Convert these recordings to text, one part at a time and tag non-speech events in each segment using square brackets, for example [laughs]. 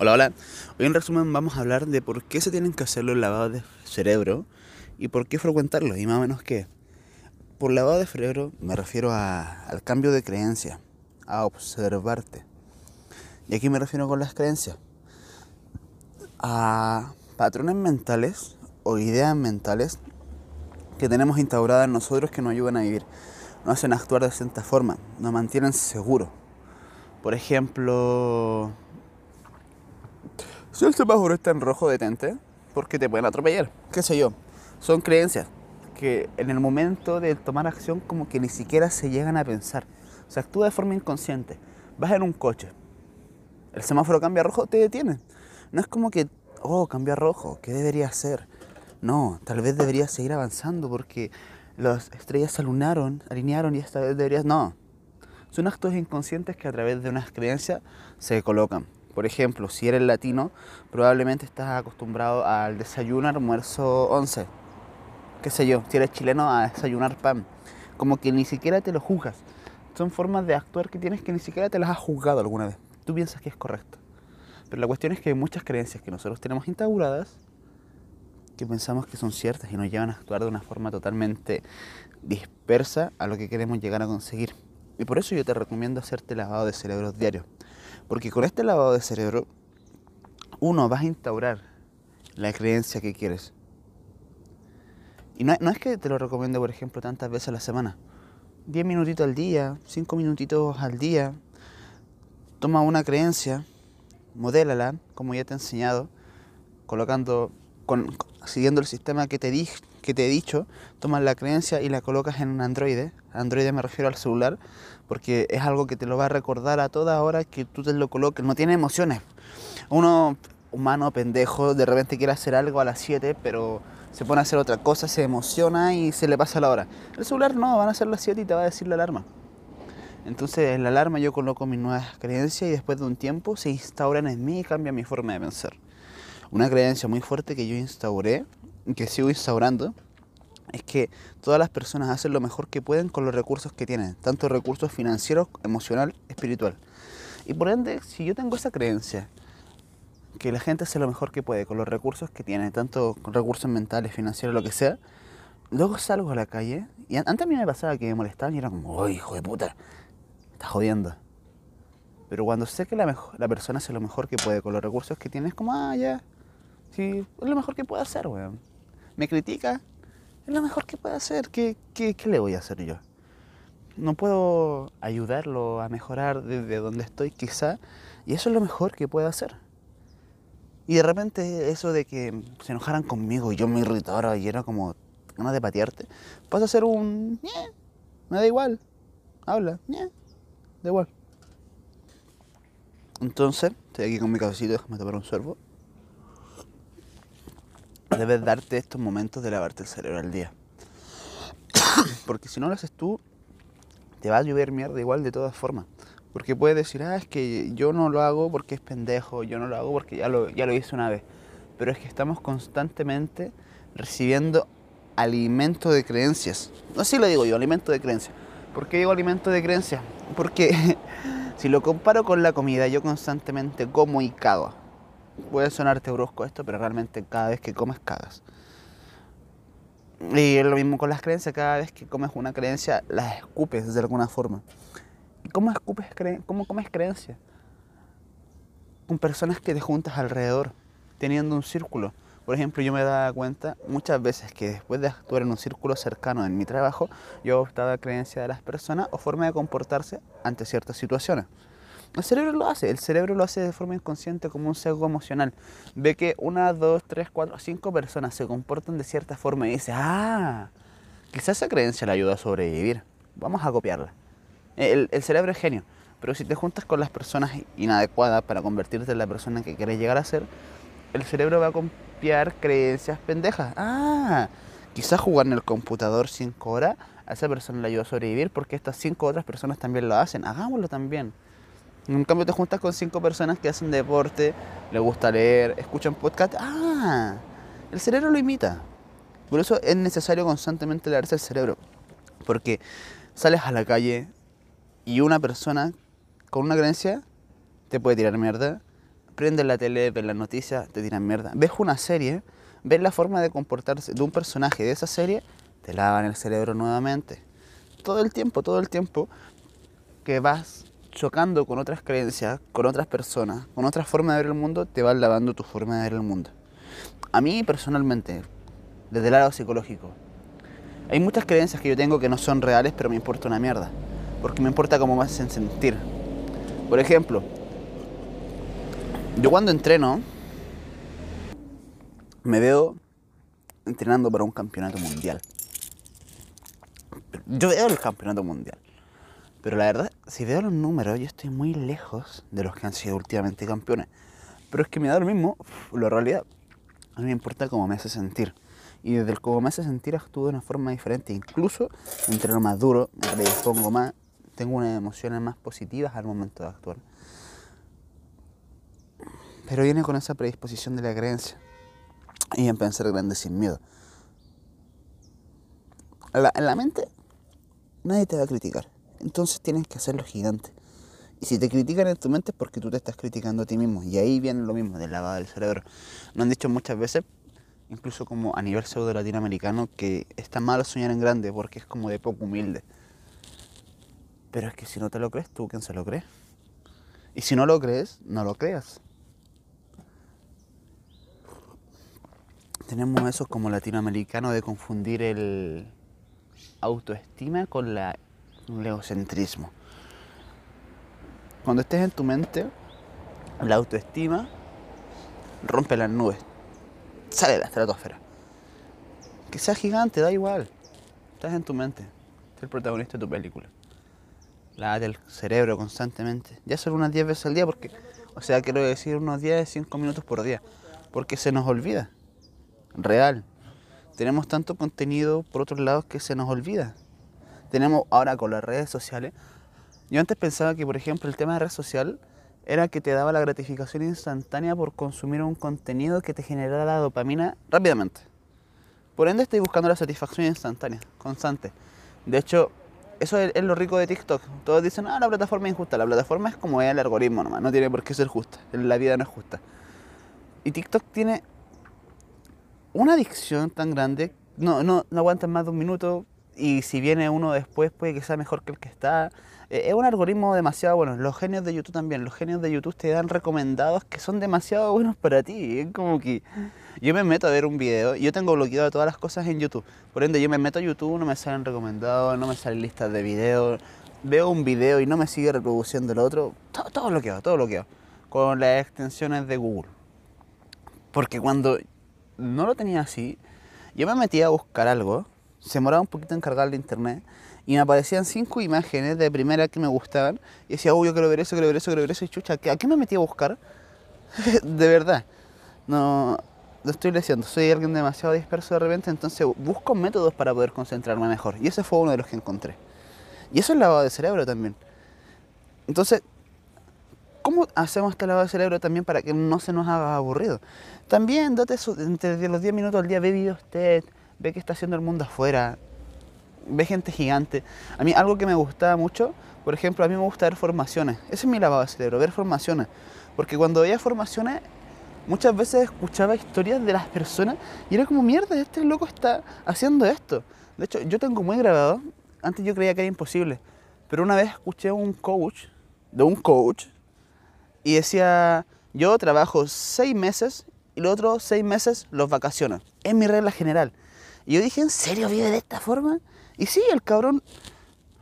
Hola, hola. Hoy en resumen vamos a hablar de por qué se tienen que hacer los lavados de cerebro y por qué frecuentarlos y más o menos qué. Por lavado de cerebro me refiero a, al cambio de creencia, a observarte. Y aquí me refiero con las creencias. A patrones mentales o ideas mentales que tenemos instauradas en nosotros que nos ayudan a vivir. Nos hacen actuar de cierta forma, nos mantienen seguros. Por ejemplo, si el semáforo está en rojo, detente, porque te pueden atropellar. ¿Qué sé yo? Son creencias que en el momento de tomar acción como que ni siquiera se llegan a pensar. O sea, actúa de forma inconsciente. Vas en un coche, el semáforo cambia a rojo, te detiene. No es como que, oh, cambia a rojo, ¿qué debería hacer? No, tal vez deberías seguir avanzando porque las estrellas se alinearon, alinearon y esta vez deberías... No, son actos inconscientes que a través de unas creencias se colocan. Por ejemplo, si eres latino, probablemente estás acostumbrado al desayuno, almuerzo, once. Qué sé yo, si eres chileno, a desayunar pan. Como que ni siquiera te lo juzgas. Son formas de actuar que tienes que ni siquiera te las has juzgado alguna vez. Tú piensas que es correcto. Pero la cuestión es que hay muchas creencias que nosotros tenemos instauradas que pensamos que son ciertas y nos llevan a actuar de una forma totalmente dispersa a lo que queremos llegar a conseguir. Y por eso yo te recomiendo hacerte lavado de cerebros diario. Porque con este lavado de cerebro, uno, vas a instaurar la creencia que quieres. Y no, es que te lo recomiende, por ejemplo, tantas veces a la semana. Diez minutitos al día, cinco minutitos al día. Toma una creencia, modélala, como ya te he enseñado, colocando, siguiendo el sistema que te, di, que te he dicho, tomas la creencia y la colocas en un androide. Androide me refiero al celular, porque es algo que te lo va a recordar a toda hora que tú te lo coloques. No tiene emociones. Uno humano, pendejo, de repente quiere hacer algo a las 7, pero se pone a hacer otra cosa, se emociona y se le pasa la hora. El celular no, van a ser las 7 y te va a decir la alarma. Entonces en la alarma yo coloco mis nuevas creencias y después de un tiempo se instauran en mí y cambia mi forma de pensar. Una creencia muy fuerte que yo instauré, que sigo instaurando, es que todas las personas hacen lo mejor que pueden con los recursos que tienen, tanto recursos financieros, emocional, espiritual. Y por ende, si yo tengo esa creencia, que la gente hace lo mejor que puede con los recursos que tiene, tanto recursos mentales, financieros, lo que sea, luego salgo a la calle y antes a mí me pasaba que me molestaban y era como, ¡oh, hijo de puta! Estás jodiendo. Pero cuando sé que la, la persona hace lo mejor que puede con los recursos que tiene, es como, ah, ya, sí, es lo mejor que puede hacer, weón. Me critica, es lo mejor que puede hacer. ¿Qué, qué, qué le voy a hacer yo? No puedo ayudarlo a mejorar desde donde estoy quizá, y eso es lo mejor que puedo hacer. Y de repente eso de que se enojaran conmigo y yo me irritara y era como ganas de patearte, pasa a ser un... me da igual, habla, da igual. Entonces, estoy aquí con mi cabecito, déjame tomar un sorbo debes darte estos momentos de lavarte el cerebro al día. [coughs] Porque si no lo haces tú, te va a llover mierda igual de todas formas. Porque puedes decir, ah, es que yo no lo hago porque es pendejo, yo no lo hago porque ya lo, ya lo hice una vez. Pero es que estamos constantemente recibiendo alimento de creencias. Si lo digo yo, alimento de creencias. ¿Por qué digo alimento de creencias? Porque [laughs] si lo comparo con la comida, yo constantemente como y cago puede sonarte brusco esto, pero realmente cada vez que comes cagas. Y lo mismo con las creencias, cada vez que comes una creencia las escupes de alguna forma. ¿Y cómo escupes cómo comes creencias? Con personas que te juntas alrededor, teniendo un círculo. Por ejemplo, yo me daba cuenta muchas veces que después de actuar en un círculo cercano en mi trabajo, yo optaba a creencia de las personas o forma de comportarse ante ciertas situaciones. El cerebro lo hace, el cerebro lo hace de forma inconsciente como un sesgo emocional. Ve que una, dos, tres, cuatro, cinco personas se comportan de cierta forma y dice, ah, quizás esa creencia le ayuda a sobrevivir. Vamos a copiarla. El, el cerebro es genio, pero si te juntas con las personas inadecuadas para convertirte en la persona que quieres llegar a ser, el cerebro va a copiar creencias pendejas. Ah, quizás jugar en el computador cinco horas a esa persona le ayuda a sobrevivir porque estas cinco otras personas también lo hacen. Hagámoslo también. En cambio te juntas con cinco personas que hacen deporte, les gusta leer, escuchan podcast. Ah, el cerebro lo imita. Por eso es necesario constantemente leerse el cerebro. Porque sales a la calle y una persona con una creencia te puede tirar mierda, Prendes la tele, ves las noticias, te tiran mierda. Ves una serie, ves la forma de comportarse de un personaje de esa serie, te lavan el cerebro nuevamente. Todo el tiempo, todo el tiempo que vas chocando con otras creencias, con otras personas, con otras formas de ver el mundo, te vas lavando tu forma de ver el mundo. A mí personalmente, desde el lado psicológico, hay muchas creencias que yo tengo que no son reales, pero me importa una mierda. Porque me importa cómo me hacen sentir. Por ejemplo, yo cuando entreno, me veo entrenando para un campeonato mundial. Yo veo el campeonato mundial. Pero la verdad, si veo los números, yo estoy muy lejos de los que han sido últimamente campeones. Pero es que me da lo mismo, la realidad. A mí me importa cómo me hace sentir. Y desde el cómo me hace sentir actúo de una forma diferente. Incluso entreno más duro, me predispongo más, tengo unas emociones más positivas al momento de actuar. Pero viene con esa predisposición de la creencia. Y en pensar grande sin miedo. en la mente nadie te va a criticar. Entonces tienes que hacerlo gigante. Y si te critican en tu mente es porque tú te estás criticando a ti mismo. Y ahí viene lo mismo, del lavado del cerebro. Lo han dicho muchas veces, incluso como a nivel pseudo latinoamericano, que está malo soñar en grande porque es como de poco humilde. Pero es que si no te lo crees, tú quién se lo cree. Y si no lo crees, no lo creas. Tenemos eso como latinoamericano de confundir el autoestima con la el egocentrismo. Cuando estés en tu mente, la autoestima rompe las nubes, sale de la estratosfera. Que sea gigante, da igual. Estás en tu mente, eres el protagonista de tu película. La del cerebro constantemente. Ya solo unas 10 veces al día, porque, o sea, quiero decir unos 10, 5 minutos por día. Porque se nos olvida. Real. Tenemos tanto contenido por otros lados que se nos olvida tenemos ahora con las redes sociales. Yo antes pensaba que, por ejemplo, el tema de red social era que te daba la gratificación instantánea por consumir un contenido que te generara dopamina rápidamente. Por ende, estoy buscando la satisfacción instantánea, constante. De hecho, eso es, lo rico de TikTok. Todos dicen, ah, la plataforma es injusta. La plataforma es como es el algoritmo nomás, no tiene por qué ser justa. La vida no es justa. Y TikTok tiene una adicción tan grande, no, no, no aguantan más de un minuto, y si viene uno después puede que sea mejor que el que está. Eh, es un algoritmo demasiado bueno. Los genios de YouTube también. Los genios de YouTube te dan recomendados que son demasiado buenos para ti. Es como que yo me meto a ver un video. Yo tengo bloqueado todas las cosas en YouTube. Por ende, yo me meto a YouTube, no me salen recomendados, no me salen listas de videos. Veo un video y no me sigue reproduciendo el otro. Todo, todo bloqueado, todo bloqueado. Con las extensiones de Google. Porque cuando no lo tenía así, yo me metía a buscar algo se demoraba un poquito en cargar el internet y me aparecían cinco imágenes de primera que me gustaban y decía, oh, yo quiero ver eso, quiero ver eso, quiero ver eso y chucha, ¿a qué me metí a buscar? [laughs] de verdad, no, lo estoy diciendo, soy alguien demasiado disperso de repente, entonces busco métodos para poder concentrarme mejor y ese fue uno de los que encontré. Y eso es lavado de cerebro también. Entonces, ¿cómo hacemos este lavado de cerebro también para que no se nos haga aburrido? También date entre los 10 minutos al día, ve videos TED, ve qué está haciendo el mundo afuera, ve gente gigante. A mí algo que me gustaba mucho, por ejemplo, a mí me gusta ver formaciones. Ese es mi lavado de cerebro, ver formaciones. Porque cuando veía formaciones, muchas veces escuchaba historias de las personas y era como, mierda, este loco está haciendo esto. De hecho, yo tengo muy grabado, antes yo creía que era imposible, pero una vez escuché un coach, de un coach, y decía, yo trabajo seis meses y los otros seis meses los vacaciono. Es mi regla general. Y yo dije, ¿en serio vive de esta forma? Y sí, el cabrón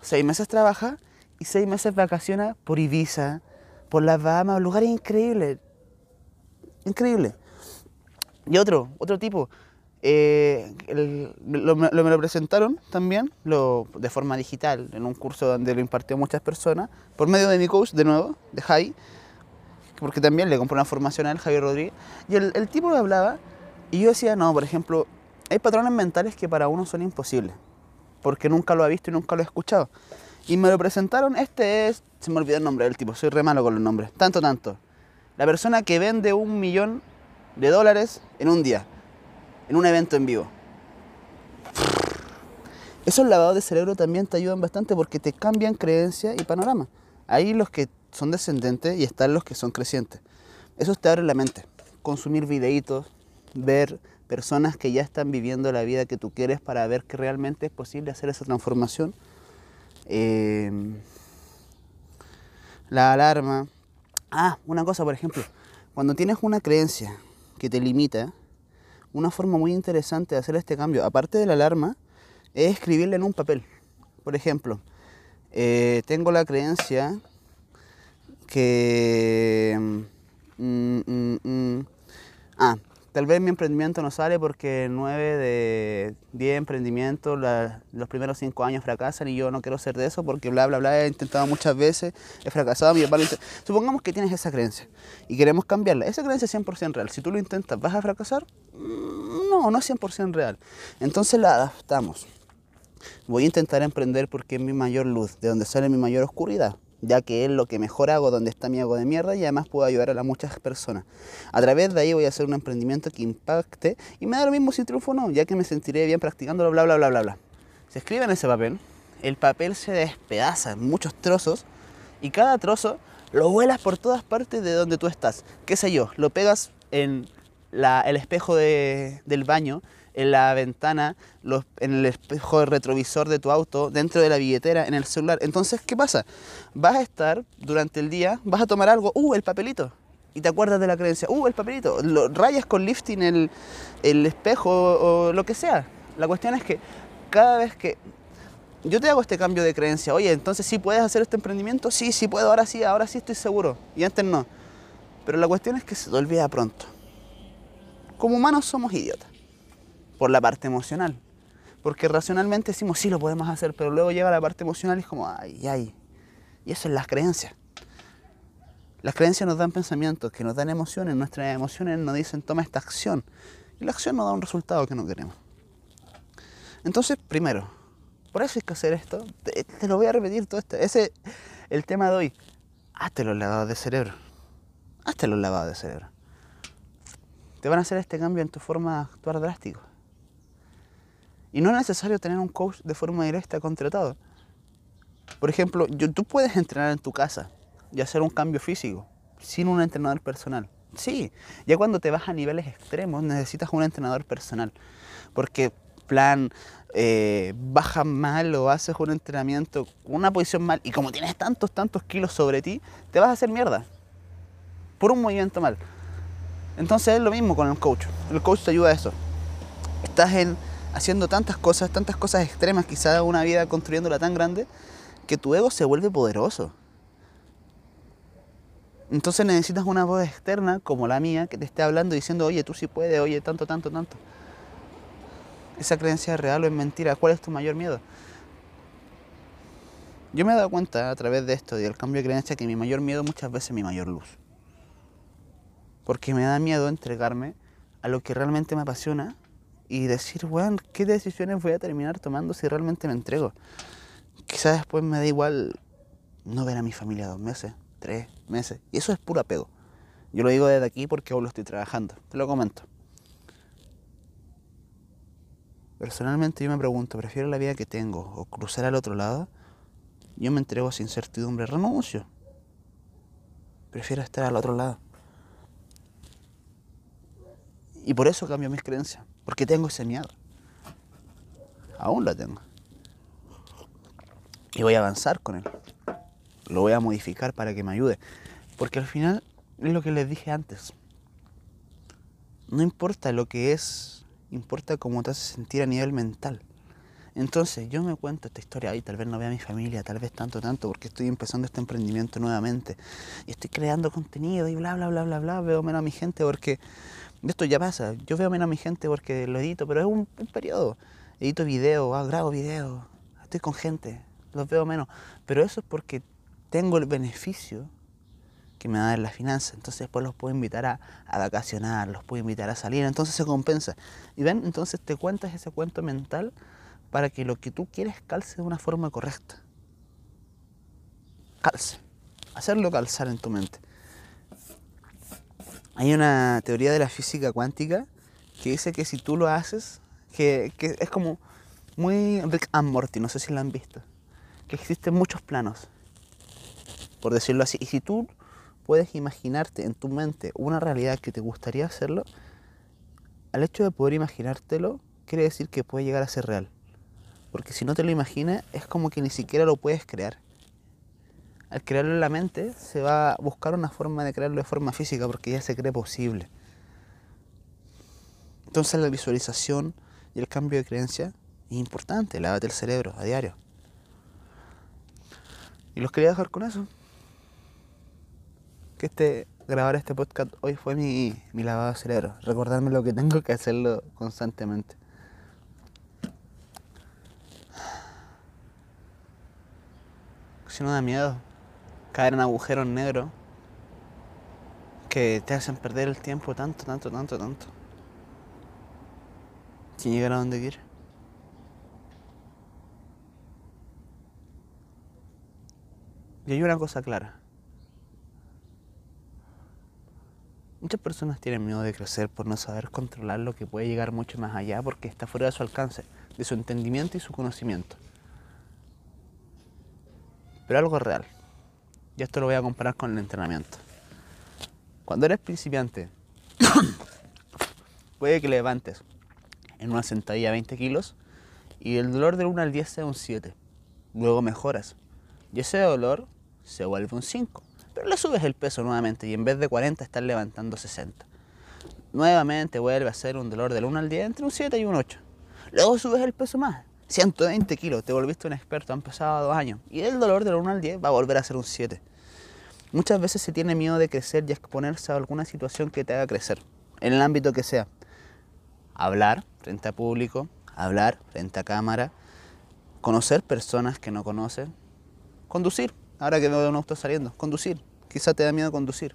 seis meses trabaja y seis meses vacaciona por Ibiza, por las Bahamas, lugares increíbles. Increíble. Y otro, otro tipo, eh, me lo presentaron también lo, de forma digital en un curso donde lo impartió muchas personas, por medio de mi coach, de nuevo, de Jai, porque también le compré una formación a él, Javier Rodríguez, y el, el tipo me hablaba y yo decía, no, por ejemplo, hay patrones mentales que para uno son imposibles, porque nunca lo ha visto y nunca lo he escuchado. Y me lo presentaron, este es, se me olvidó el nombre del tipo, soy re malo con los nombres, tanto, tanto. La persona que vende un millón de dólares en un día, en un evento en vivo. Esos lavados de cerebro también te ayudan bastante porque te cambian creencia y panorama. Hay los que son descendentes y están los que son crecientes. Eso te abre la mente. Consumir videitos, ver personas que ya están viviendo la vida que tú quieres para ver que realmente es posible hacer esa transformación. Eh, la alarma. Ah, una cosa, por ejemplo, cuando tienes una creencia que te limita, una forma muy interesante de hacer este cambio, aparte de la alarma, es escribirle en un papel. Por ejemplo, eh, tengo la creencia que... tal vez mi emprendimiento no sale porque 9 de 10 emprendimientos los primeros 5 años fracasan y yo no quiero ser de eso porque bla, bla, bla, he intentado muchas veces, he fracasado, mi papá Supongamos que tienes esa creencia y queremos cambiarla. Esa creencia es 100% real. Si tú lo intentas, ¿vas a fracasar? Mm, no, no es 100% real. Entonces la adaptamos. Voy a intentar emprender porque es mi mayor luz, de donde sale mi mayor oscuridad ya que es lo que mejor hago donde está mi hago de mierda y además puedo ayudar a muchas personas. A través de ahí voy a hacer un emprendimiento que impacte y me da lo mismo si triunfo o no, ya que me sentiré bien practicándolo, bla, bla, bla, bla, bla. Se escribe en ese papel, el papel se despedaza en muchos trozos y cada trozo lo vuelas por todas partes de donde tú estás. ¿Qué sé yo? Lo pegas en el espejo del baño en la ventana, en el espejo retrovisor de tu auto, dentro de la billetera, en el celular. Entonces, ¿qué pasa? Vas a estar durante el día, vas a tomar algo, ¡uh, el papelito! Y te acuerdas de la creencia, ¡uh, el papelito! Rayas con lifting el, el espejo o lo que sea. La cuestión es que cada vez que yo te hago este cambio de creencia, oye, entonces sí puedes hacer este emprendimiento, sí, sí puedo, ahora sí, ahora sí estoy seguro. Y antes no. Pero la cuestión es que se te olvida pronto. Como humanos somos idiotas por la parte emocional. Porque racionalmente decimos, sí, lo podemos hacer, pero luego llega la parte emocional y es como, ay, ay. Y eso es las creencias. Las creencias nos dan pensamientos, que nos dan emociones, nuestras emociones nos dicen, toma esta acción. Y la acción nos da un resultado que no queremos. Entonces, primero, por eso hay que hacer esto. Te, lo voy a repetir todo esto. Ese es el tema de hoy. Hazte los lavados de cerebro. Hazte los lavados de cerebro. Te van a hacer este cambio en tu forma de actuar drástico. Y no es necesario tener un coach de forma directa contratado. Por ejemplo, tú puedes entrenar en tu casa y hacer un cambio físico sin un entrenador personal. Sí, ya cuando te vas a niveles extremos necesitas un entrenador personal. Porque plan, eh, bajas mal o haces un entrenamiento una posición mal y como tienes tantos, tantos kilos sobre ti, te vas a hacer mierda. Por un movimiento mal. Entonces es lo mismo con el coach. El coach te ayuda a eso. Estás en haciendo tantas cosas, tantas cosas extremas, quizás una vida construyéndola tan grande, que tu ego se vuelve poderoso. Entonces necesitas una voz externa como la mía que te esté hablando diciendo, oye, tú sí puedes, oye, tanto, tanto, tanto. ¿Esa creencia es real o es mentira? ¿Cuál es tu mayor miedo? Yo me he dado cuenta a través de esto y del cambio de creencia que mi mayor miedo muchas veces es mi mayor luz. Porque me da miedo entregarme a lo que realmente me apasiona y decir, bueno, ¿qué decisiones voy a terminar tomando si realmente me entrego? Quizás después me da igual no ver a mi familia dos meses, tres meses. Y eso es puro apego. Yo lo digo desde aquí porque aún lo estoy trabajando. Te lo comento. Personalmente yo me pregunto, ¿prefiero la vida que tengo o cruzar al otro lado? Yo me entrego sin certidumbre, renuncio. Prefiero estar al otro lado. Y por eso cambio mis creencias. Porque tengo ese miedo. Aún lo tengo. Y voy a avanzar con él. Lo voy a modificar para que me ayude. Porque al final es lo que les dije antes. No importa lo que es, importa cómo te hace sentir a nivel mental. Entonces yo me cuento esta historia y tal vez no vea a mi familia, tal vez tanto, tanto, porque estoy empezando este emprendimiento nuevamente. Y estoy creando contenido y bla, bla, bla, bla, bla, veo menos a mi gente porque esto ya pasa. Yo veo menos a mi gente porque lo edito, pero es un, periodo. Edito video, ah, grabo video, estoy con gente, los veo menos. Pero eso es porque tengo el beneficio que me da en la finanza. Entonces después los puedo invitar a, a, vacacionar, los puedo invitar a salir. Entonces se compensa. Y ven, entonces te cuentas ese cuento mental para que lo que tú quieres calce de una forma correcta. Calce. Hacerlo calzar en tu mente. Hay una teoría de la física cuántica que dice que si tú lo haces, que, es como muy Rick and no sé si lo han visto, que existen muchos planos, por decirlo así, y si tú puedes imaginarte en tu mente una realidad que te gustaría hacerlo, al hecho de poder imaginártelo, quiere decir que puede llegar a ser real. Porque si no te lo imaginas, es como que ni siquiera lo puedes crear. Al crearlo en la mente, se va a buscar una forma de crearlo de forma física porque ya se cree posible. Entonces la visualización y el cambio de creencia es importante, lávate el cerebro a diario. Y los quería dejar con eso. Que este, grabar este podcast hoy fue mi, mi lavado de cerebro. Recordarme lo que tengo que hacerlo constantemente. Si no da miedo caer en agujeros negros que te hacen perder el tiempo tanto, tanto, tanto, tanto. Sin llegar a donde quieres. Y hay una cosa clara. Muchas personas tienen miedo de crecer por no saber controlar lo que puede llegar mucho más allá porque está fuera de su alcance, de su entendimiento y su conocimiento. Pero algo real. Y esto lo voy a comparar con el entrenamiento. Cuando eres principiante, [coughs] puede que levantes en una sentadilla 20 kilos y el dolor del 1 al 10 sea un 7. Luego mejoras. Y ese dolor se vuelve un 5. Pero le subes el peso nuevamente y en vez de 40 estás levantando 60. Nuevamente vuelve a ser un dolor del 1 al 10 entre un 7 y un 8. Luego subes el peso más. 120 kilos, te volviste un experto, han pasado dos años. Y el dolor del 1 al 10 va a volver a ser un 7. Muchas veces se tiene miedo de crecer y exponerse a alguna situación que te haga crecer, en el ámbito que sea. Hablar frente a público, hablar frente a cámara, conocer personas que no conoces, conducir, Ahora que veo un auto saliendo, conducir. Quizá te da miedo conducir.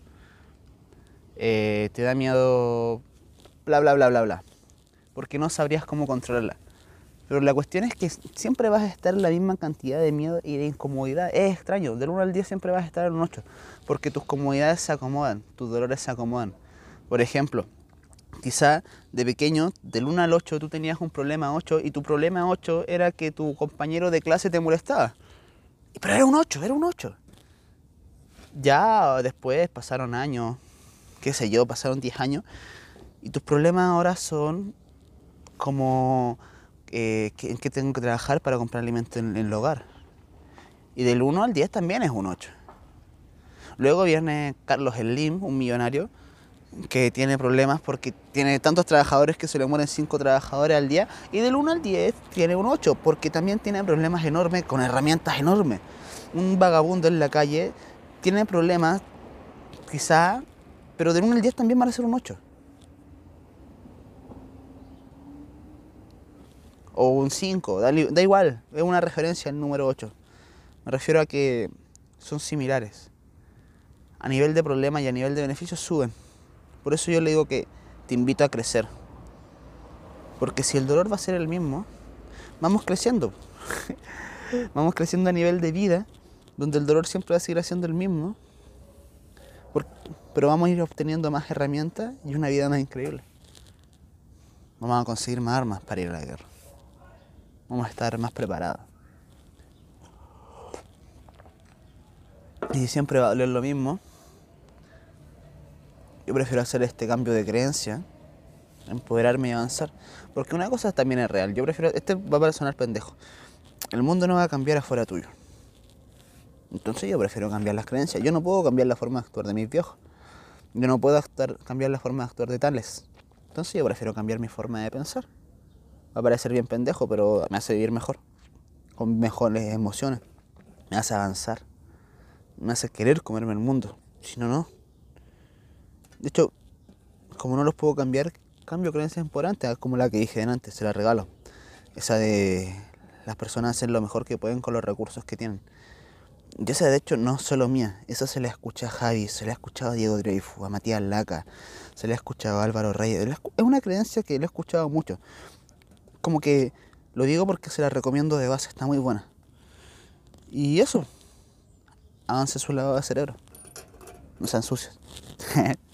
Eh, te da miedo bla, bla, bla, bla, bla. Porque no sabrías cómo controlarla. Pero la cuestión es que siempre vas a estar en la misma cantidad de miedo y de incomodidad. Es extraño, del 1 al 10 siempre vas a estar en un 8. Porque tus comodidades se acomodan, tus dolores se acomodan. Por ejemplo, quizá de pequeño, del 1 al 8, tú tenías un problema 8 y tu problema 8 era que tu compañero de clase te molestaba. Pero era un 8, era un 8. Ya después pasaron años, qué sé yo, pasaron 10 años, y tus problemas ahora son como eh, en qué tengo que trabajar para comprar alimento en, el hogar. Y del 1 al 10 también es un 8. Luego viene Carlos Slim, un millonario, que tiene problemas porque tiene tantos trabajadores que se le mueren 5 trabajadores al día y del 1 al 10 tiene un 8 porque también tiene problemas enormes con herramientas enormes. Un vagabundo en la calle tiene problemas quizá, pero del 1 al 10 también van a ser un 8. O un 5, da, igual, es una referencia el número 8. Me refiero a que son similares. A nivel de problemas y a nivel de beneficios suben. Por eso yo le digo que te invito a crecer. Porque si el dolor va a ser el mismo, vamos creciendo. [laughs] vamos creciendo a nivel de vida, donde el dolor siempre va a seguir siendo el mismo. Pero vamos a ir obteniendo más herramientas y una vida más increíble. Vamos a conseguir más armas para ir a la guerra. Vamos a estar más preparados. Y siempre va a doler lo mismo, yo prefiero hacer este cambio de creencia, empoderarme y avanzar. Porque una cosa también es real. Yo prefiero, este va a sonar pendejo. El mundo no va a cambiar afuera tuyo. Entonces yo prefiero cambiar las creencias. Yo no puedo cambiar la forma de actuar de mis viejos. Yo no puedo cambiar la forma de actuar de tales. Entonces yo prefiero cambiar mi forma de pensar. Va a parecer bien pendejo, pero me hace vivir mejor. Con mejores emociones. Me hace avanzar. Me hace querer comerme el mundo. Si no, no. De hecho, como no los puedo cambiar, cambio creencias importantes, como la que dije antes, se la regalo. Esa de las personas hacen lo mejor que pueden con los recursos que tienen. Y esa de hecho no es solo mía, esa se la escucha a Javi, se la ha escuchado a Diego Dreyfus, a Matías Laca, se la ha escuchado a Álvaro Reyes. Es una creencia que le he escuchado mucho. Como que lo digo porque se la recomiendo de base, está muy buena. Y eso, avance su lado de cerebro. No sean sucios. [laughs]